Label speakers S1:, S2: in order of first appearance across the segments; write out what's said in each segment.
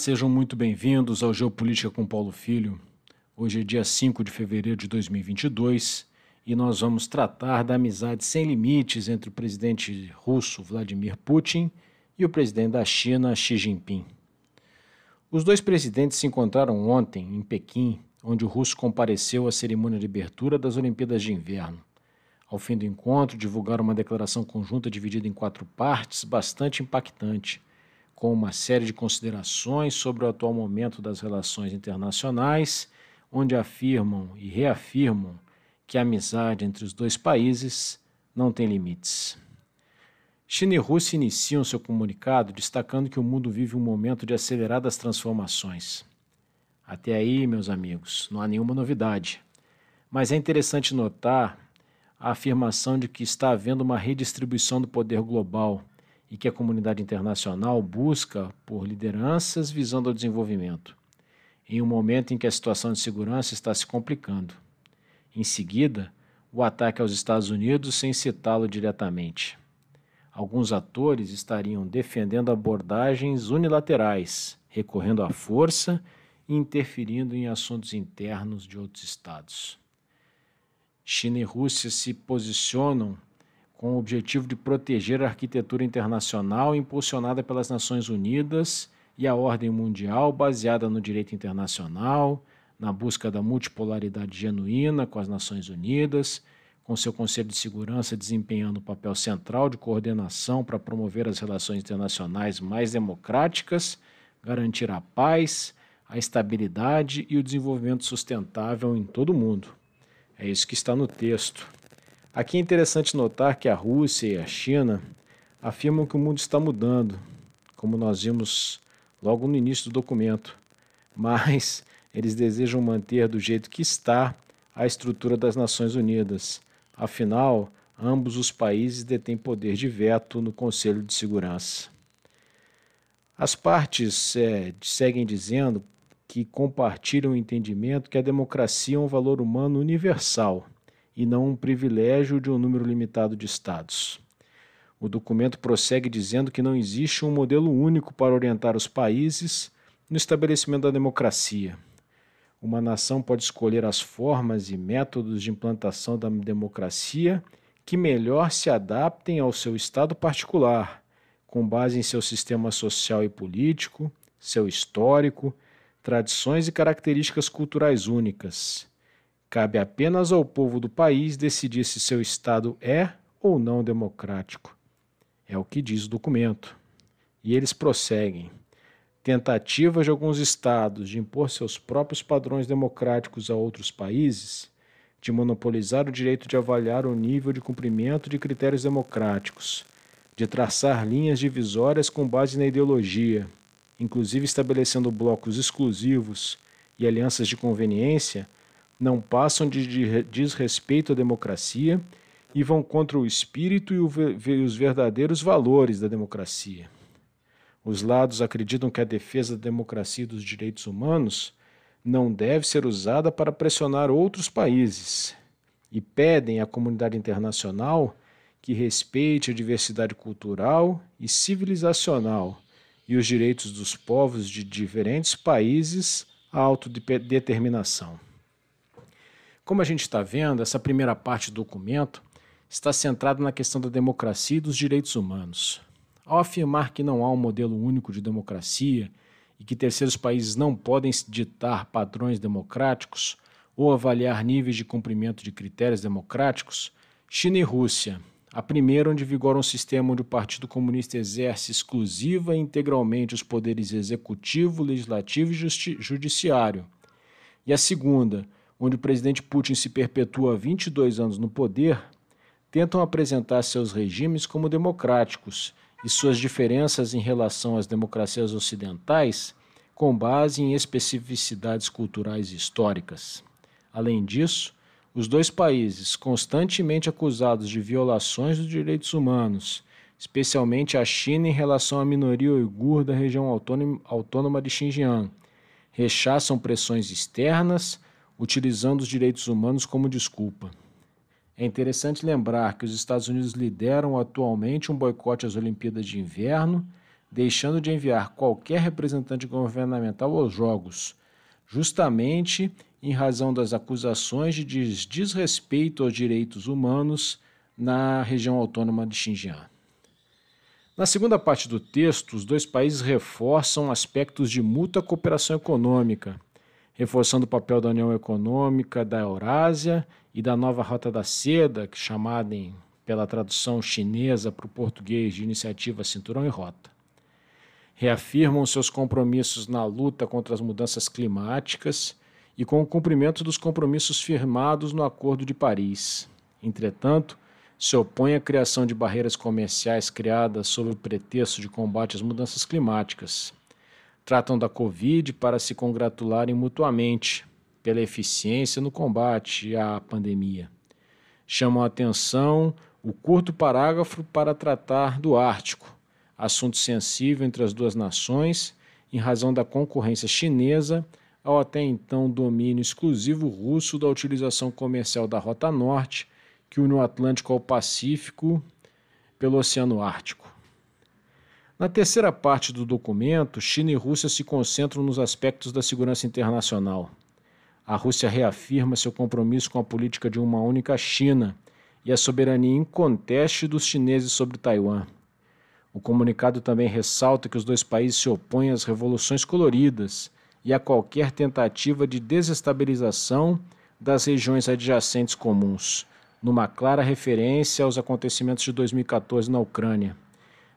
S1: sejam muito bem-vindos ao Geopolítica com Paulo Filho. Hoje é dia 5 de fevereiro de 2022 e nós vamos tratar da amizade sem limites entre o presidente russo Vladimir Putin e o presidente da China Xi Jinping. Os dois presidentes se encontraram ontem em Pequim, onde o russo compareceu à cerimônia de abertura das Olimpíadas de Inverno. Ao fim do encontro, divulgaram uma declaração conjunta dividida em quatro partes, bastante impactante com uma série de considerações sobre o atual momento das relações internacionais, onde afirmam e reafirmam que a amizade entre os dois países não tem limites. China e Rússia iniciam seu comunicado destacando que o mundo vive um momento de aceleradas transformações. Até aí, meus amigos, não há nenhuma novidade. Mas é interessante notar a afirmação de que está havendo uma redistribuição do poder global e que a comunidade internacional busca por lideranças visando ao desenvolvimento, em um momento em que a situação de segurança está se complicando. Em seguida, o ataque aos Estados Unidos sem citá-lo diretamente. Alguns atores estariam defendendo abordagens unilaterais, recorrendo à força e interferindo em assuntos internos de outros estados. China e Rússia se posicionam com o objetivo de proteger a arquitetura internacional impulsionada pelas Nações Unidas e a ordem mundial baseada no direito internacional, na busca da multipolaridade genuína com as Nações Unidas, com seu Conselho de Segurança desempenhando um papel central de coordenação para promover as relações internacionais mais democráticas, garantir a paz, a estabilidade e o desenvolvimento sustentável em todo o mundo. É isso que está no texto. Aqui é interessante notar que a Rússia e a China afirmam que o mundo está mudando, como nós vimos logo no início do documento, mas eles desejam manter do jeito que está a estrutura das Nações Unidas. Afinal, ambos os países detêm poder de veto no Conselho de Segurança. As partes é, seguem dizendo que compartilham o entendimento que a democracia é um valor humano universal e não um privilégio de um número limitado de estados. O documento prossegue dizendo que não existe um modelo único para orientar os países no estabelecimento da democracia. Uma nação pode escolher as formas e métodos de implantação da democracia que melhor se adaptem ao seu estado particular, com base em seu sistema social e político, seu histórico, tradições e características culturais únicas. Cabe apenas ao povo do país decidir se seu Estado é ou não democrático. É o que diz o documento. E eles prosseguem. Tentativas de alguns Estados de impor seus próprios padrões democráticos a outros países, de monopolizar o direito de avaliar o nível de cumprimento de critérios democráticos, de traçar linhas divisórias com base na ideologia, inclusive estabelecendo blocos exclusivos e alianças de conveniência não passam de desrespeito à democracia e vão contra o espírito e os verdadeiros valores da democracia. Os lados acreditam que a defesa da democracia e dos direitos humanos não deve ser usada para pressionar outros países e pedem à comunidade internacional que respeite a diversidade cultural e civilizacional e os direitos dos povos de diferentes países à autodeterminação. Como a gente está vendo, essa primeira parte do documento está centrada na questão da democracia e dos direitos humanos. Ao afirmar que não há um modelo único de democracia e que terceiros países não podem ditar padrões democráticos ou avaliar níveis de cumprimento de critérios democráticos, China e Rússia, a primeira onde vigora um sistema onde o Partido Comunista exerce exclusiva e integralmente os poderes executivo, legislativo e judiciário, e a segunda, onde o presidente Putin se perpetua há 22 anos no poder, tentam apresentar seus regimes como democráticos e suas diferenças em relação às democracias ocidentais com base em especificidades culturais e históricas. Além disso, os dois países, constantemente acusados de violações dos direitos humanos, especialmente a China em relação à minoria uigur da região autônoma de Xinjiang, rechaçam pressões externas utilizando os direitos humanos como desculpa. É interessante lembrar que os Estados Unidos lideram atualmente um boicote às Olimpíadas de Inverno, deixando de enviar qualquer representante governamental aos Jogos, justamente em razão das acusações de desrespeito aos direitos humanos na região autônoma de Xinjiang. Na segunda parte do texto, os dois países reforçam aspectos de mútua cooperação econômica, reforçando o papel da União Econômica da Eurásia e da nova Rota da Seda, chamada em, pela tradução chinesa para o português de Iniciativa Cinturão e Rota. Reafirmam seus compromissos na luta contra as mudanças climáticas e com o cumprimento dos compromissos firmados no Acordo de Paris. Entretanto, se opõe à criação de barreiras comerciais criadas sob o pretexto de combate às mudanças climáticas. Tratam da Covid para se congratularem mutuamente pela eficiência no combate à pandemia. Chamam a atenção o curto parágrafo para tratar do Ártico, assunto sensível entre as duas nações, em razão da concorrência chinesa ao até então domínio exclusivo russo da utilização comercial da Rota Norte que une o Atlântico ao Pacífico pelo Oceano Ártico. Na terceira parte do documento, China e Rússia se concentram nos aspectos da segurança internacional. A Rússia reafirma seu compromisso com a política de uma única China e a soberania inconteste dos chineses sobre Taiwan. O comunicado também ressalta que os dois países se opõem às revoluções coloridas e a qualquer tentativa de desestabilização das regiões adjacentes comuns, numa clara referência aos acontecimentos de 2014 na Ucrânia.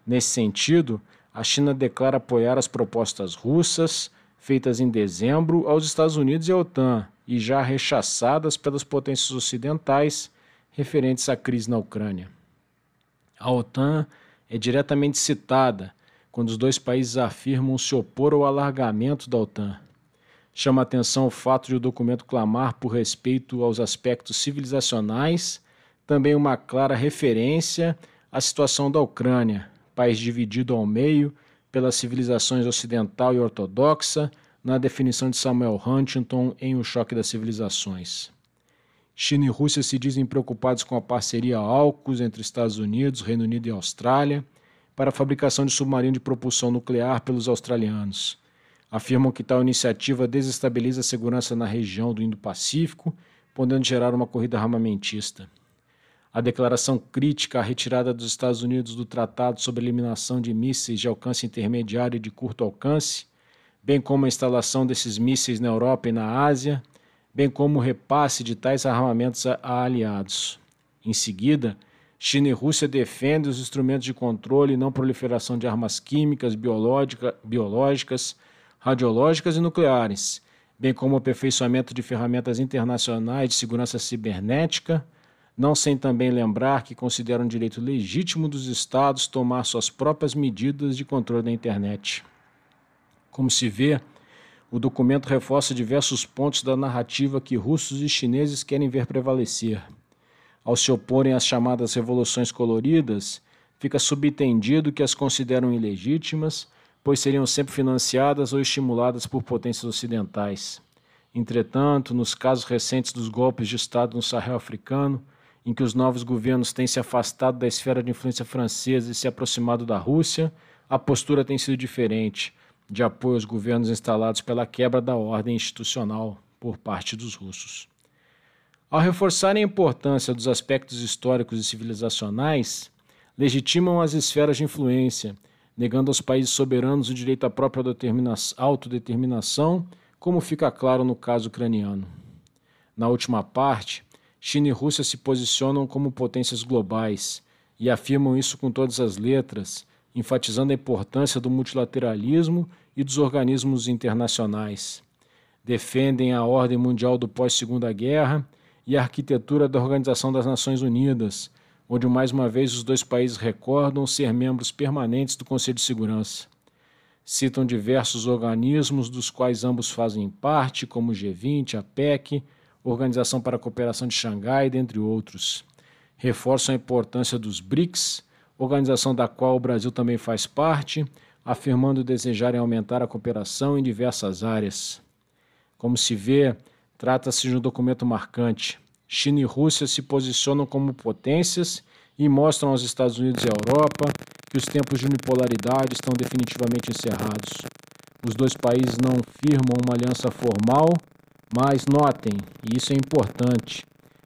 S1: Nesse sentido, a China declara apoiar as propostas russas, feitas em dezembro aos Estados Unidos e à OTAN, e já rechaçadas pelas potências ocidentais referentes à crise na Ucrânia. A OTAN é diretamente citada quando os dois países afirmam se opor ao alargamento da OTAN. Chama atenção o fato de o documento clamar por respeito aos aspectos civilizacionais, também uma clara referência à situação da Ucrânia, país dividido ao meio pelas civilizações ocidental e ortodoxa, na definição de Samuel Huntington em O Choque das Civilizações. China e Rússia se dizem preocupados com a parceria AUKUS entre Estados Unidos, Reino Unido e Austrália para a fabricação de submarino de propulsão nuclear pelos australianos afirmam que tal iniciativa desestabiliza a segurança na região do Indo-Pacífico, podendo gerar uma corrida armamentista. A declaração crítica à retirada dos Estados Unidos do Tratado sobre Eliminação de Mísseis de Alcance Intermediário e de Curto Alcance, bem como a instalação desses mísseis na Europa e na Ásia, bem como o repasse de tais armamentos a, a aliados. Em seguida, China e Rússia defendem os instrumentos de controle e não proliferação de armas químicas, biológica, biológicas, radiológicas e nucleares, bem como o aperfeiçoamento de ferramentas internacionais de segurança cibernética, não sem também lembrar que consideram direito legítimo dos Estados tomar suas próprias medidas de controle da internet. Como se vê, o documento reforça diversos pontos da narrativa que russos e chineses querem ver prevalecer. Ao se oporem às chamadas revoluções coloridas, fica subentendido que as consideram ilegítimas pois seriam sempre financiadas ou estimuladas por potências ocidentais. Entretanto, nos casos recentes dos golpes de Estado no Sahel africano, em que os novos governos têm se afastado da esfera de influência francesa e se aproximado da Rússia, a postura tem sido diferente, de apoio aos governos instalados pela quebra da ordem institucional por parte dos russos. Ao reforçarem a importância dos aspectos históricos e civilizacionais, legitimam as esferas de influência negando aos países soberanos o direito à própria autodeterminação, como fica claro no caso ucraniano. Na última parte, China e Rússia se posicionam como potências globais e afirmam isso com todas as letras, enfatizando a importância do multilateralismo e dos organismos internacionais. Defendem a ordem mundial do pós-Segunda Guerra e a arquitetura da Organização das Nações Unidas, onde mais uma vez os dois países recordam ser membros permanentes do Conselho de Segurança. Citam diversos organismos dos quais ambos fazem parte, como o G20, a PEC, Organização para a Cooperação de Xangai, dentre outros. Reforçam a importância dos BRICS, organização da qual o Brasil também faz parte, afirmando desejarem aumentar a cooperação em diversas áreas. Como se vê, trata-se de um documento marcante China e Rússia se posicionam como potências e mostram aos Estados Unidos e à Europa que os tempos de unipolaridade estão definitivamente encerrados. Os dois países não firmam uma aliança formal, mas notem, e isso é importante,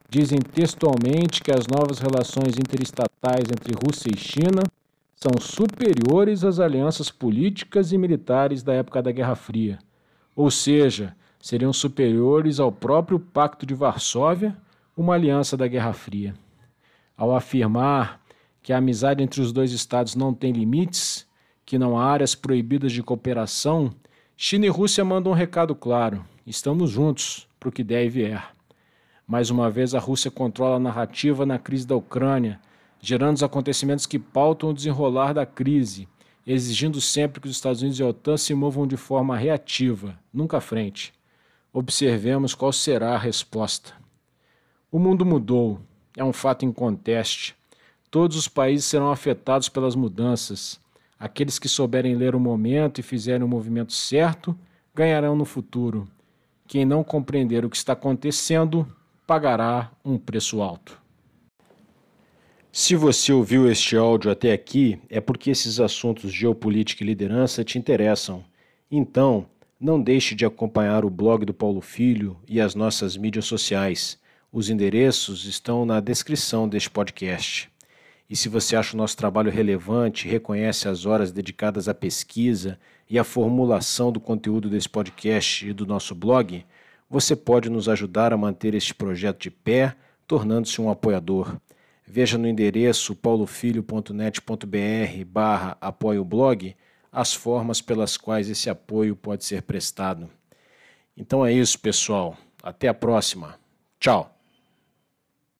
S1: dizem textualmente que as novas relações interestatais entre Rússia e China são superiores às alianças políticas e militares da época da Guerra Fria, ou seja, seriam superiores ao próprio Pacto de Varsóvia, uma aliança da Guerra Fria. Ao afirmar que a amizade entre os dois estados não tem limites, que não há áreas proibidas de cooperação, China e Rússia mandam um recado claro: estamos juntos para o que der e vier. Mais uma vez, a Rússia controla a narrativa na crise da Ucrânia, gerando os acontecimentos que pautam o desenrolar da crise, exigindo sempre que os Estados Unidos e a OTAN se movam de forma reativa, nunca à frente. Observemos qual será a resposta. O mundo mudou, é um fato inconteste. Todos os países serão afetados pelas mudanças. Aqueles que souberem ler o momento e fizerem o movimento certo ganharão no futuro. Quem não compreender o que está acontecendo pagará um preço alto. Se você ouviu este áudio até aqui, é porque esses assuntos geopolítica e liderança te interessam. Então, não deixe de acompanhar o blog do Paulo Filho e as nossas mídias sociais. Os endereços estão na descrição deste podcast. E se você acha o nosso trabalho relevante, reconhece as horas dedicadas à pesquisa e à formulação do conteúdo desse podcast e do nosso blog, você pode nos ajudar a manter este projeto de pé, tornando-se um apoiador. Veja no endereço paulofilho.net.br barra apoio blog as formas pelas quais esse apoio pode ser prestado. Então é isso, pessoal. Até a próxima. Tchau.